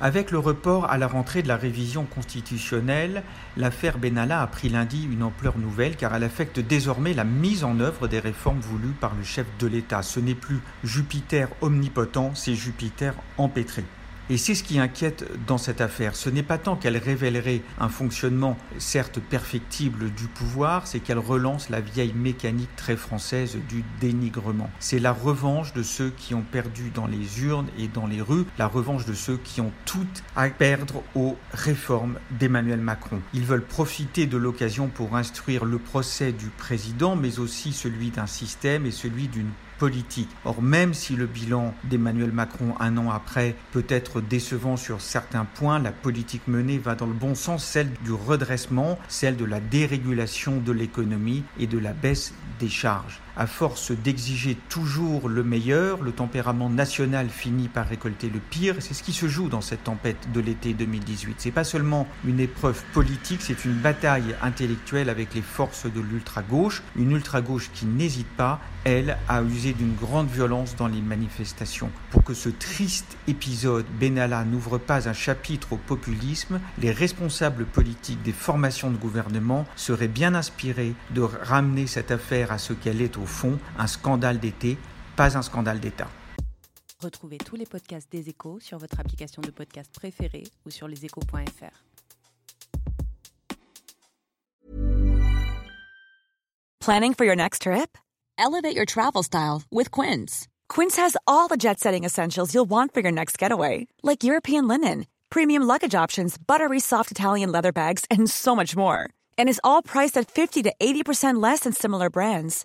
Avec le report à la rentrée de la révision constitutionnelle, l'affaire Benalla a pris lundi une ampleur nouvelle car elle affecte désormais la mise en œuvre des réformes voulues par le chef de l'État. Ce n'est plus Jupiter omnipotent, c'est Jupiter empêtré. Et c'est ce qui inquiète dans cette affaire. Ce n'est pas tant qu'elle révélerait un fonctionnement certes perfectible du pouvoir, c'est qu'elle relance la vieille mécanique très française du dénigrement. C'est la revanche de ceux qui ont perdu dans les urnes et dans les rues, la revanche de ceux qui ont tout à perdre aux réformes d'Emmanuel Macron. Ils veulent profiter de l'occasion pour instruire le procès du président, mais aussi celui d'un système et celui d'une Or, même si le bilan d'Emmanuel Macron un an après peut être décevant sur certains points, la politique menée va dans le bon sens, celle du redressement, celle de la dérégulation de l'économie et de la baisse des charges. À force d'exiger toujours le meilleur, le tempérament national finit par récolter le pire. C'est ce qui se joue dans cette tempête de l'été 2018. C'est pas seulement une épreuve politique, c'est une bataille intellectuelle avec les forces de l'ultra-gauche. Une ultra-gauche qui n'hésite pas, elle, à user d'une grande violence dans les manifestations. Pour que ce triste épisode Benalla n'ouvre pas un chapitre au populisme, les responsables politiques des formations de gouvernement seraient bien inspirés de ramener cette affaire à ce qu'elle est au fond, un scandale d'été, pas un scandale d'État. Retrouvez tous les podcasts des échos sur votre application de podcast préférée ou sur leséchos.fr. Planning for your next trip? Elevate your travel style with Quince. Quince has all the jet setting essentials you'll want for your next getaway, like European linen, premium luggage options, buttery soft Italian leather bags, and so much more. And is all priced at 50 to 80% less than similar brands.